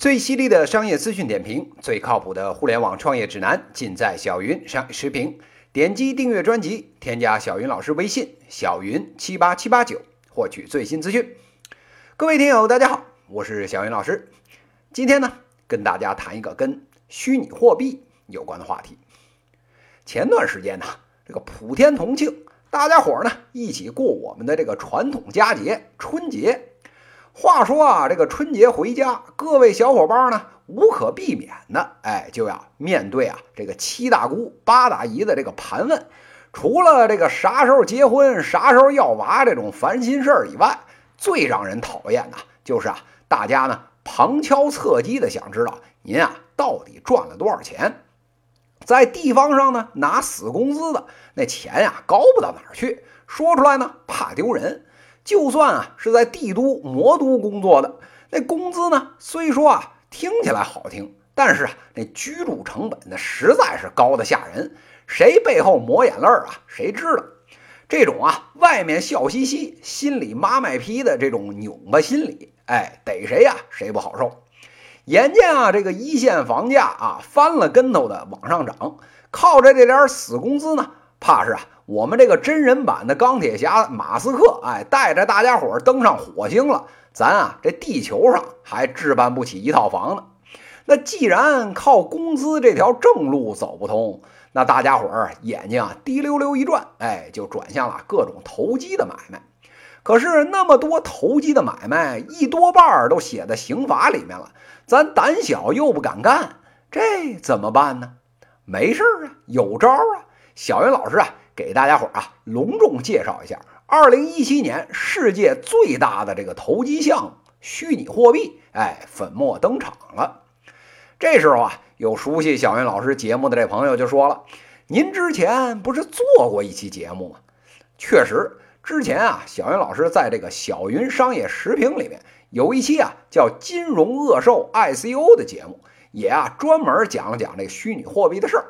最犀利的商业资讯点评，最靠谱的互联网创业指南，尽在小云商业时评。点击订阅专辑，添加小云老师微信小云七八七八九，获取最新资讯。各位听友，大家好，我是小云老师。今天呢，跟大家谈一个跟虚拟货币有关的话题。前段时间呢，这个普天同庆，大家伙儿呢一起过我们的这个传统佳节春节。话说啊，这个春节回家，各位小伙伴呢，无可避免的，哎，就要面对啊这个七大姑八大姨的这个盘问。除了这个啥时候结婚、啥时候要娃这种烦心事儿以外，最让人讨厌的，就是啊，大家呢旁敲侧击的想知道您啊到底赚了多少钱。在地方上呢拿死工资的那钱呀，高不到哪儿去，说出来呢怕丢人。就算啊是在帝都、魔都工作的，那工资呢？虽说啊听起来好听，但是啊那居住成本那实在是高的吓人。谁背后抹眼泪啊？谁知道？这种啊外面笑嘻嘻，心里妈卖批的这种拧巴心理，哎，逮谁呀谁不好受。眼见啊这个一线房价啊翻了跟头的往上涨，靠着这点死工资呢，怕是啊。我们这个真人版的钢铁侠马斯克，哎，带着大家伙登上火星了，咱啊这地球上还置办不起一套房呢。那既然靠工资这条正路走不通，那大家伙儿眼睛啊滴溜溜一转，哎，就转向了各种投机的买卖。可是那么多投机的买卖，一多半儿都写在刑法里面了，咱胆小又不敢干，这怎么办呢？没事儿啊，有招啊，小云老师啊。给大家伙儿啊，隆重介绍一下，二零一七年世界最大的这个投机项目——虚拟货币，哎，粉墨登场了。这时候啊，有熟悉小云老师节目的这朋友就说了：“您之前不是做过一期节目吗？”确实，之前啊，小云老师在这个小云商业时评里面有一期啊叫“金融恶兽 ICO” 的节目，也啊专门讲了讲这虚拟货币的事儿。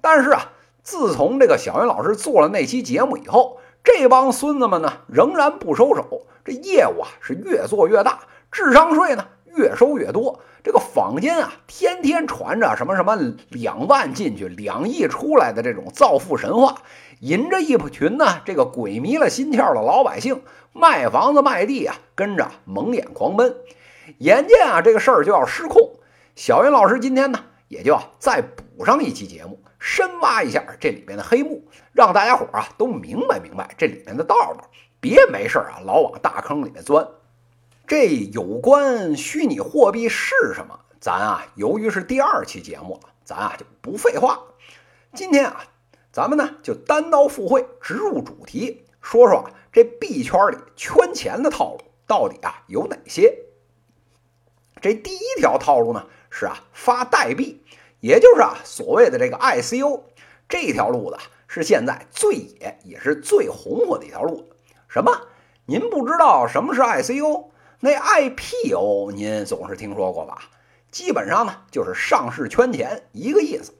但是啊。自从这个小云老师做了那期节目以后，这帮孙子们呢仍然不收手，这业务啊是越做越大，智商税呢越收越多。这个坊间啊天天传着什么什么两万进去两亿出来的这种造富神话，引着一群呢这个鬼迷了心窍的老百姓卖房子卖地啊，跟着蒙眼狂奔。眼见啊这个事儿就要失控，小云老师今天呢也就再补补上一期节目。深挖一下这里面的黑幕，让大家伙啊都明白明白这里面的道道，别没事啊老往大坑里面钻。这有关虚拟货币是什么，咱啊由于是第二期节目了，咱啊就不废话。今天啊，咱们呢就单刀赴会，直入主题，说说啊这币圈里圈钱的套路到底啊有哪些。这第一条套路呢是啊发代币。也就是啊，所谓的这个 ICO 这条路子是现在最野也是最红火的一条路子。什么？您不知道什么是 ICO？那 IPO 您总是听说过吧？基本上呢就是上市圈钱一个意思。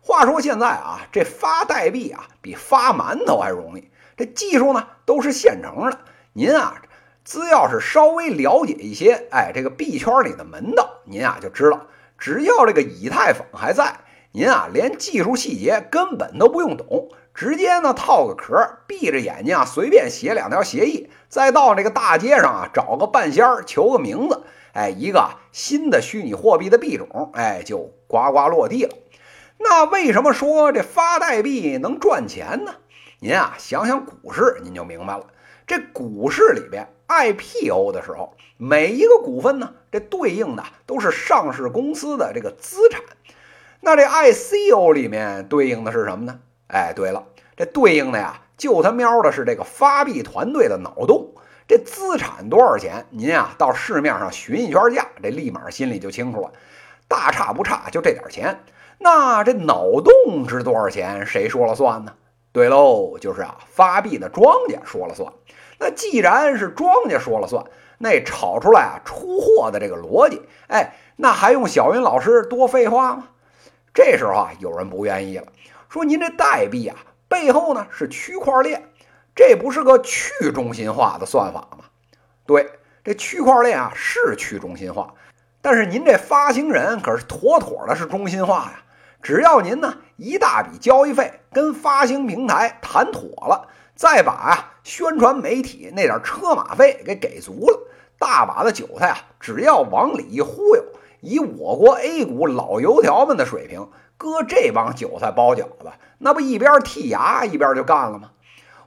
话说现在啊，这发代币啊比发馒头还容易，这技术呢都是现成的。您啊，只要是稍微了解一些，哎，这个币圈里的门道，您啊就知道。只要这个以太坊还在，您啊连技术细节根本都不用懂，直接呢套个壳，闭着眼睛啊随便写两条协议，再到这个大街上啊找个半仙儿求个名字，哎，一个新的虚拟货币的币种，哎就呱呱落地了。那为什么说这发代币能赚钱呢？您啊想想股市，您就明白了。这股市里边 IPO 的时候，每一个股份呢，这对应的都是上市公司的这个资产。那这 ICO 里面对应的是什么呢？哎，对了，这对应的呀，就他喵的是这个发币团队的脑洞。这资产多少钱？您啊到市面上询一圈价，这立马心里就清楚了。大差不差，就这点钱。那这脑洞值多少钱？谁说了算呢？对喽，就是啊，发币的庄家说了算。那既然是庄家说了算，那炒出来啊出货的这个逻辑，哎，那还用小云老师多废话吗？这时候啊，有人不愿意了，说您这代币啊背后呢是区块链，这不是个去中心化的算法吗？对，这区块链啊是去中心化，但是您这发行人可是妥妥的是中心化呀！只要您呢一大笔交易费跟发行平台谈妥了，再把啊宣传媒体那点车马费给给足了，大把的韭菜啊，只要往里一忽悠，以我国 A 股老油条们的水平，搁这帮韭菜包饺子，那不一边剔牙一边就干了吗？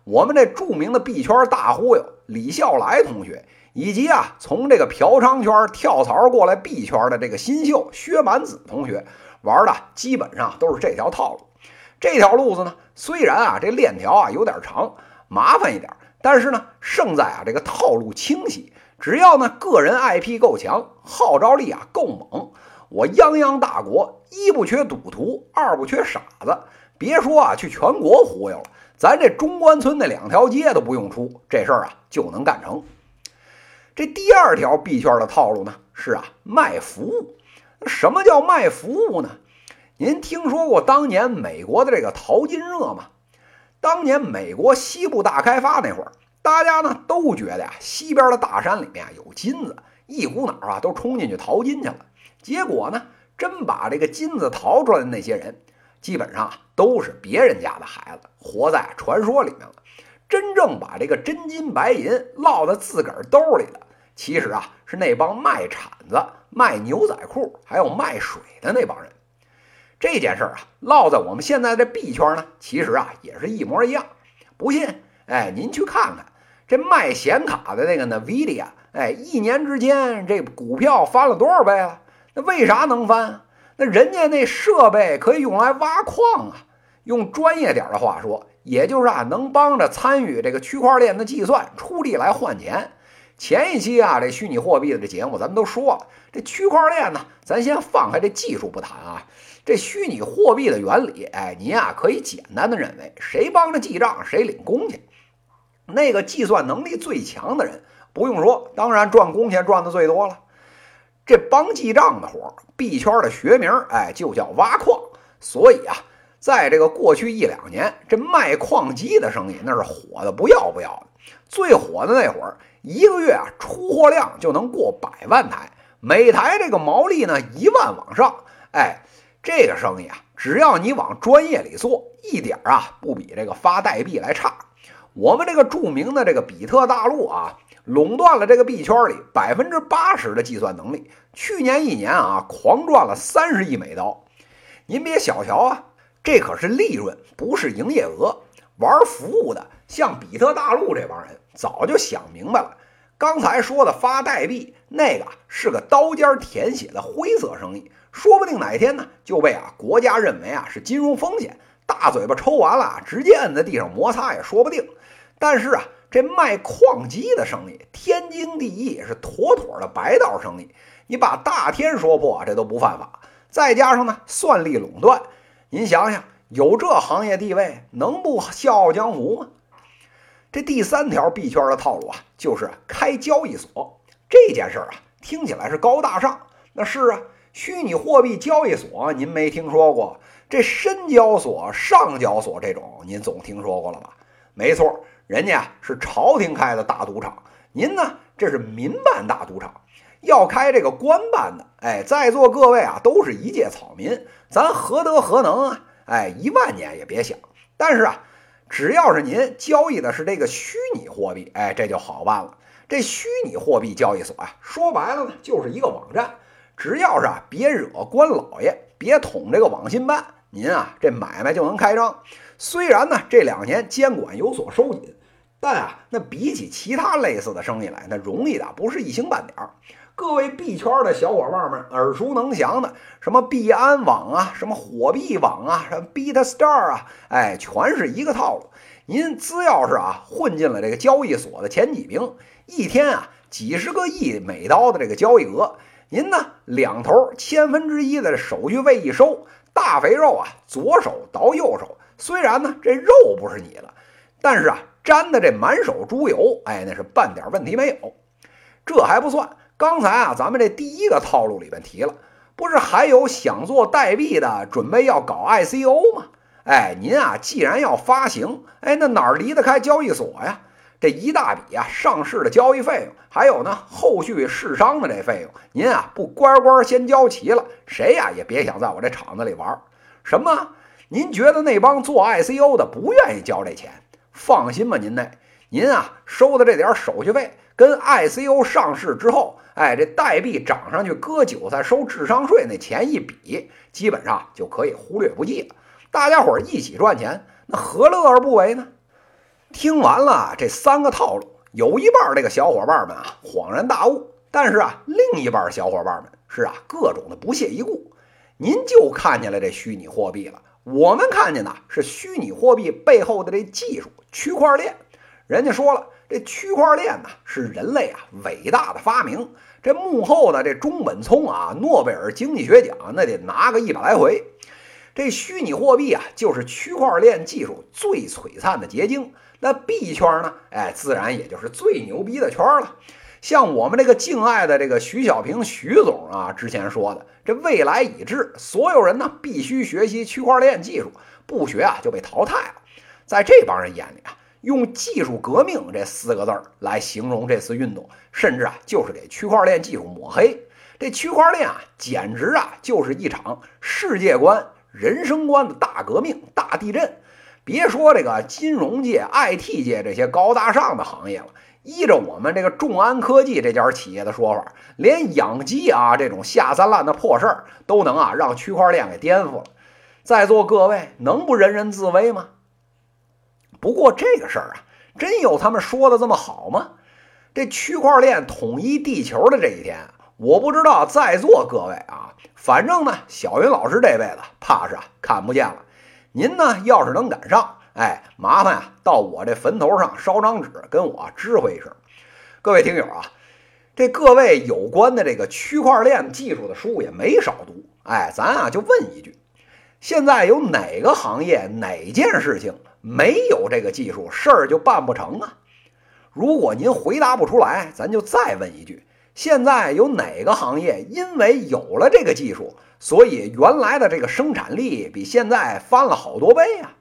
我们这著名的币圈大忽悠李笑来同学。以及啊，从这个嫖娼圈跳槽过来币圈的这个新秀薛蛮子同学玩的基本上都是这条套路。这条路子呢，虽然啊这链条啊有点长，麻烦一点，但是呢胜在啊这个套路清晰。只要呢个人 IP 够强，号召力啊够猛，我泱泱大国一不缺赌徒，二不缺傻子。别说啊去全国忽悠了，咱这中关村那两条街都不用出，这事儿啊就能干成。这第二条币圈的套路呢，是啊卖服务。什么叫卖服务呢？您听说过当年美国的这个淘金热吗？当年美国西部大开发那会儿，大家呢都觉得呀，西边的大山里面有金子，一股脑啊都冲进去淘金去了。结果呢，真把这个金子淘出来的那些人，基本上都是别人家的孩子，活在传说里面了。真正把这个真金白银落在自个儿兜里的，其实啊是那帮卖铲子、卖牛仔裤还有卖水的那帮人。这件事儿啊，落在我们现在的币圈呢，其实啊也是一模一样。不信，哎，您去看看这卖显卡的那个 NVIDIA，哎，一年之间这股票翻了多少倍了？那为啥能翻？那人家那设备可以用来挖矿啊。用专业点的话说。也就是啊，能帮着参与这个区块链的计算，出力来换钱。前一期啊，这虚拟货币的这节目咱们都说了，这区块链呢，咱先放开这技术不谈啊，这虚拟货币的原理，哎，您啊可以简单的认为，谁帮着记账谁领工钱。那个计算能力最强的人，不用说，当然赚工钱赚的最多了。这帮记账的活，币圈的学名，哎，就叫挖矿。所以啊。在这个过去一两年，这卖矿机的生意那是火的不要不要的。最火的那会儿，一个月啊出货量就能过百万台，每台这个毛利呢一万往上。哎，这个生意啊，只要你往专业里做，一点啊不比这个发代币来差。我们这个著名的这个比特大陆啊，垄断了这个币圈里百分之八十的计算能力。去年一年啊，狂赚了三十亿美刀。您别小瞧啊。这可是利润，不是营业额。玩服务的，像比特大陆这帮人，早就想明白了。刚才说的发代币，那个是个刀尖舔血的灰色生意，说不定哪天呢就被啊国家认为啊是金融风险，大嘴巴抽完了，直接摁在地上摩擦也说不定。但是啊，这卖矿机的生意，天经地义，是妥妥的白道生意。你把大天说破，这都不犯法。再加上呢，算力垄断。您想想，有这行业地位，能不笑傲江湖吗？这第三条币圈的套路啊，就是开交易所。这件事儿啊，听起来是高大上。那是啊，虚拟货币交易所您没听说过？这深交所、上交所这种，您总听说过了吧？没错，人家是朝廷开的大赌场，您呢，这是民办大赌场。要开这个官办的，哎，在座各位啊，都是一介草民，咱何德何能啊？哎，一万年也别想。但是啊，只要是您交易的是这个虚拟货币，哎，这就好办了。这虚拟货币交易所啊，说白了呢，就是一个网站。只要是啊，别惹官老爷，别捅这个网信办，您啊，这买卖就能开张。虽然呢，这两年监管有所收紧，但啊，那比起其他类似的生意来，那容易的不是一星半点儿。各位币圈的小伙伴们耳熟能详的，什么币安网啊，什么火币网啊，什么 BitStar 啊，哎，全是一个套路。您只要是啊混进了这个交易所的前几名，一天啊几十个亿美刀的这个交易额，您呢两头千分之一的手续费一收，大肥肉啊左手倒右手。虽然呢这肉不是你的，但是啊沾的这满手猪油，哎，那是半点问题没有。这还不算。刚才啊，咱们这第一个套路里边提了，不是还有想做代币的，准备要搞 ICO 吗？哎，您啊，既然要发行，哎，那哪儿离得开交易所呀？这一大笔啊上市的交易费用，还有呢后续市商的这费用，您啊不乖乖先交齐了，谁呀也别想在我这厂子里玩。什么？您觉得那帮做 ICO 的不愿意交这钱？放心吧，您那您啊收的这点手续费，跟 ICO 上市之后，哎这代币涨上去割韭菜收智商税那钱一比，基本上就可以忽略不计了。大家伙一起赚钱，那何乐而不为呢？听完了这三个套路，有一半这个小伙伴们啊恍然大悟，但是啊另一半小伙伴们是啊各种的不屑一顾。您就看见了这虚拟货币了，我们看见的是虚拟货币背后的这技术——区块链。人家说了，这区块链呢是人类啊伟大的发明，这幕后的这中本聪啊，诺贝尔经济学奖那得拿个一百来回。这虚拟货币啊，就是区块链技术最璀璨的结晶。那币圈呢？哎，自然也就是最牛逼的圈了。像我们这个敬爱的这个徐小平徐总啊，之前说的，这未来已至，所有人呢必须学习区块链技术，不学啊就被淘汰了。在这帮人眼里啊，用“技术革命”这四个字儿来形容这次运动，甚至啊就是给区块链技术抹黑。这区块链啊，简直啊就是一场世界观。人生观的大革命、大地震，别说这个金融界、IT 界这些高大上的行业了，依着我们这个众安科技这家企业的说法，连养鸡啊这种下三滥的破事儿都能啊让区块链给颠覆了。在座各位能不人人自危吗？不过这个事儿啊，真有他们说的这么好吗？这区块链统一地球的这一天。我不知道在座各位啊，反正呢，小云老师这辈子怕是啊看不见了。您呢，要是能赶上，哎，麻烦啊，到我这坟头上烧张纸，跟我知会一声。各位听友啊，这各位有关的这个区块链技术的书也没少读，哎，咱啊就问一句：现在有哪个行业、哪件事情没有这个技术，事儿就办不成啊？如果您回答不出来，咱就再问一句。现在有哪个行业因为有了这个技术，所以原来的这个生产力比现在翻了好多倍啊？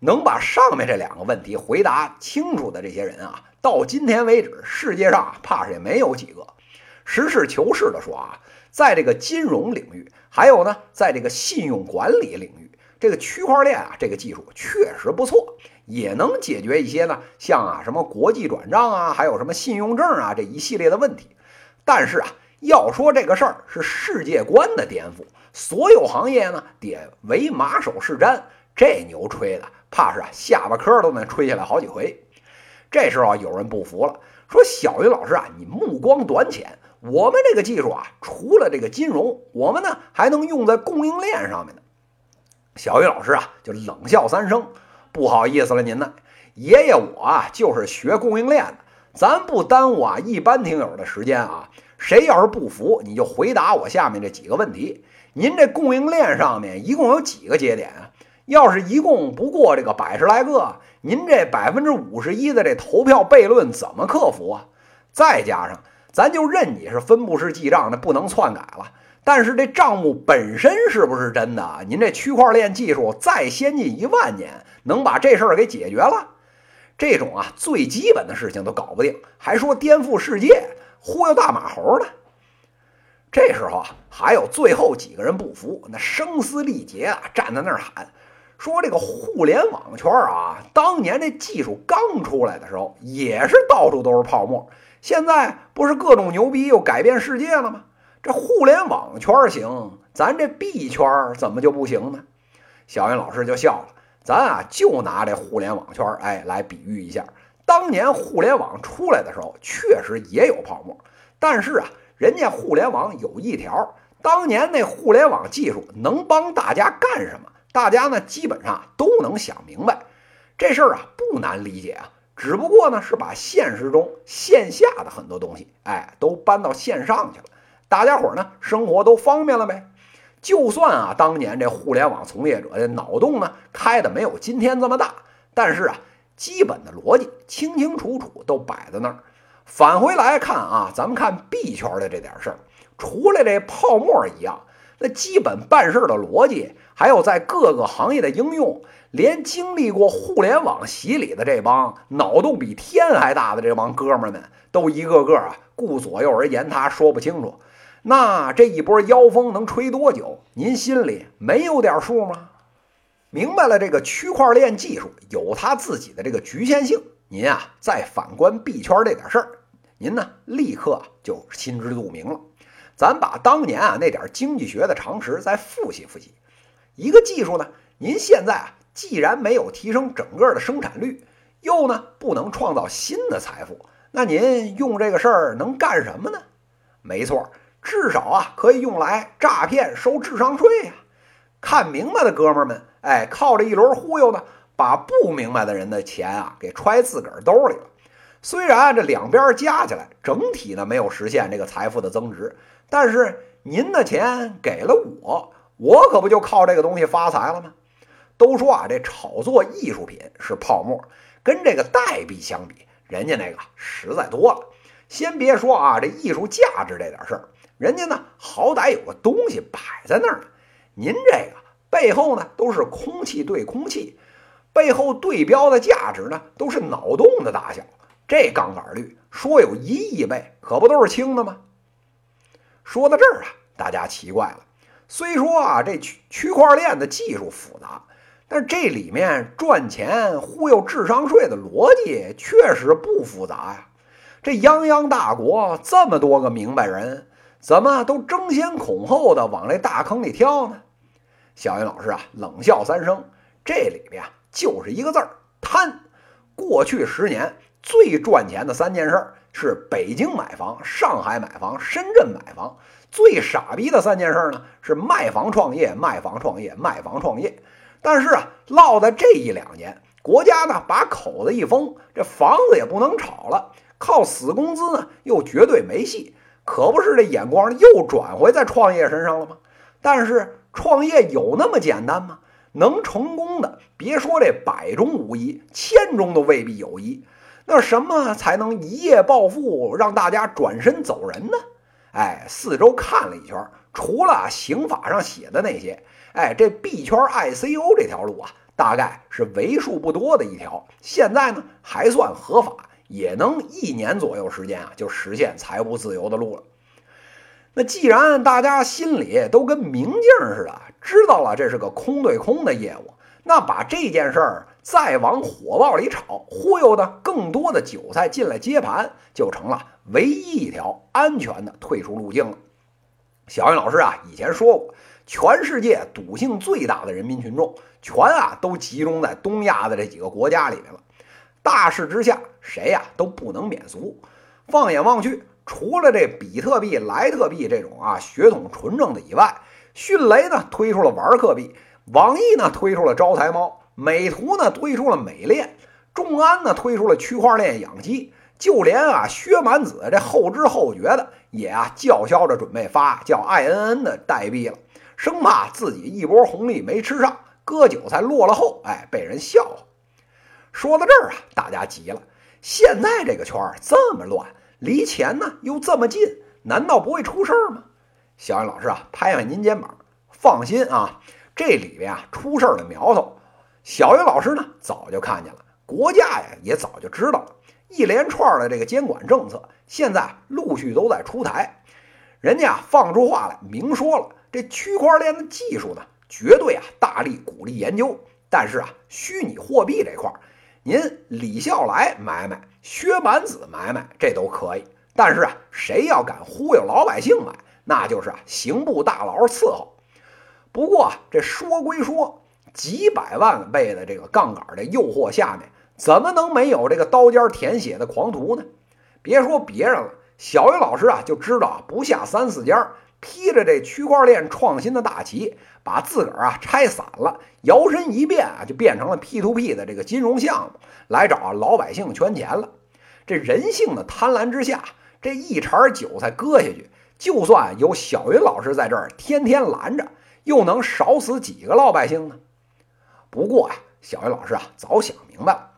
能把上面这两个问题回答清楚的这些人啊，到今天为止，世界上怕是也没有几个。实事求是的说啊，在这个金融领域，还有呢，在这个信用管理领域，这个区块链啊，这个技术确实不错，也能解决一些呢，像啊什么国际转账啊，还有什么信用证啊这一系列的问题。但是啊，要说这个事儿是世界观的颠覆，所有行业呢得为马首是瞻，这牛吹的怕是啊下巴颏都能吹下来好几回。这时候有人不服了，说小云老师啊，你目光短浅，我们这个技术啊，除了这个金融，我们呢还能用在供应链上面呢。小云老师啊就冷笑三声，不好意思了您呢，爷爷我啊就是学供应链的。咱不耽误啊一般听友的时间啊，谁要是不服，你就回答我下面这几个问题。您这供应链上面一共有几个节点啊？要是一共不过这个百十来个，您这百分之五十一的这投票悖论怎么克服啊？再加上，咱就认你是分布式记账，那不能篡改了。但是这账目本身是不是真的？您这区块链技术再先进一万年，能把这事儿给解决了？这种啊最基本的事情都搞不定，还说颠覆世界、忽悠大马猴呢？这时候啊，还有最后几个人不服，那声嘶力竭啊，站在那儿喊说：“这个互联网圈啊，当年这技术刚出来的时候，也是到处都是泡沫。现在不是各种牛逼又改变世界了吗？这互联网圈行，咱这币圈怎么就不行呢？”小云老师就笑了。咱啊，就拿这互联网圈儿哎来比喻一下。当年互联网出来的时候，确实也有泡沫，但是啊，人家互联网有一条，当年那互联网技术能帮大家干什么？大家呢基本上都能想明白。这事儿啊不难理解啊，只不过呢是把现实中线下的很多东西哎都搬到线上去了，大家伙儿呢生活都方便了呗。就算啊，当年这互联网从业者的脑洞呢开的没有今天这么大，但是啊，基本的逻辑清清楚楚都摆在那儿。返回来看啊，咱们看币圈的这点事儿，除了这泡沫一样，那基本办事的逻辑，还有在各个行业的应用，连经历过互联网洗礼的这帮脑洞比天还大的这帮哥们儿们，都一个个啊顾左右而言他，说不清楚。那这一波妖风能吹多久？您心里没有点数吗？明白了，这个区块链技术有它自己的这个局限性。您啊，再反观币圈这点事儿，您呢立刻就心知肚明了。咱把当年啊那点经济学的常识再复习复习。一个技术呢，您现在啊既然没有提升整个的生产率，又呢不能创造新的财富，那您用这个事儿能干什么呢？没错，至少啊可以用来诈骗收智商税呀。看明白的哥们儿们，哎，靠着一轮忽悠呢，把不明白的人的钱啊给揣自个儿兜里了。虽然这两边加起来整体呢没有实现这个财富的增值。但是您的钱给了我，我可不就靠这个东西发财了吗？都说啊，这炒作艺术品是泡沫，跟这个代币相比，人家那个实在多了。先别说啊，这艺术价值这点事儿，人家呢好歹有个东西摆在那儿呢。您这个背后呢都是空气对空气，背后对标的价值呢都是脑洞的大小。这杠杆率说有一亿倍，可不都是轻的吗？说到这儿啊，大家奇怪了。虽说啊，这区区块链的技术复杂，但是这里面赚钱忽悠智商税的逻辑确实不复杂呀。这泱泱大国这么多个明白人，怎么都争先恐后的往这大坑里跳呢？小云老师啊，冷笑三声，这里面啊就是一个字儿贪。过去十年最赚钱的三件事。是北京买房、上海买房、深圳买房，最傻逼的三件事呢？是卖房创业、卖房创业、卖房创业。但是啊，落在这一两年，国家呢把口子一封，这房子也不能炒了，靠死工资呢又绝对没戏，可不是这眼光又转回在创业身上了吗？但是创业有那么简单吗？能成功的，别说这百中无一，千中都未必有一。那什么才能一夜暴富，让大家转身走人呢？哎，四周看了一圈，除了刑法上写的那些，哎，这币圈 ICO 这条路啊，大概是为数不多的一条。现在呢，还算合法，也能一年左右时间啊，就实现财务自由的路了。那既然大家心里都跟明镜似的，知道了这是个空对空的业务。那把这件事儿再往火爆里炒，忽悠的更多的韭菜进来接盘，就成了唯一一条安全的退出路径了。小云老师啊，以前说过，全世界赌性最大的人民群众，全啊都集中在东亚的这几个国家里面了。大势之下，谁呀都不能免俗。放眼望去，除了这比特币、莱特币这种啊血统纯正的以外，迅雷呢推出了玩客币。网易呢推出了招财猫，美图呢推出了美链，众安呢推出了区块链养鸡，就连啊薛蛮子这后知后觉的也啊叫嚣着准备发叫 INN 的代币了，生怕自己一波红利没吃上，割韭菜落了后，哎被人笑话。说到这儿啊，大家急了，现在这个圈儿这么乱，离钱呢又这么近，难道不会出事儿吗？小安老师啊，拍拍您肩膀，放心啊。这里边啊出事儿的苗头，小云老师呢早就看见了，国家呀也早就知道了，一连串的这个监管政策，现在陆续都在出台，人家放出话来明说了，这区块链的技术呢，绝对啊大力鼓励研究，但是啊虚拟货币这块儿，您李笑来买买，薛蛮子买买这都可以，但是啊谁要敢忽悠老百姓买，那就是啊刑部大牢伺候。不过这说归说，几百万倍的这个杠杆的诱惑下面，怎么能没有这个刀尖舔血的狂徒呢？别说别人了，小云老师啊就知道，不下三四家披着这区块链创新的大旗，把自个儿啊拆散了，摇身一变啊就变成了 P to P 的这个金融项目，来找老百姓圈钱了。这人性的贪婪之下，这一茬韭菜割下去，就算有小云老师在这儿天天拦着。又能少死几个老百姓呢？不过呀，小云老师啊，早想明白了。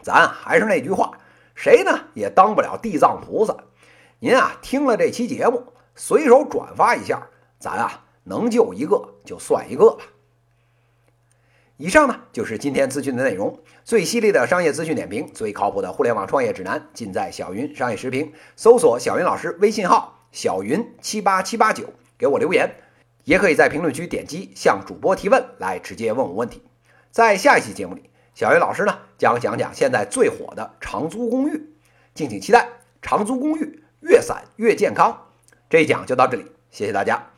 咱还是那句话，谁呢也当不了地藏菩萨。您啊，听了这期节目，随手转发一下，咱啊能救一个就算一个吧。以上呢就是今天资讯的内容，最犀利的商业资讯点评，最靠谱的互联网创业指南，尽在小云商业时评。搜索小云老师微信号小云七八七八九，给我留言，也可以在评论区点击向主播提问，来直接问我问题。在下一期节目里，小鱼老师呢将讲讲现在最火的长租公寓，敬请期待。长租公寓越散越健康。这一讲就到这里，谢谢大家。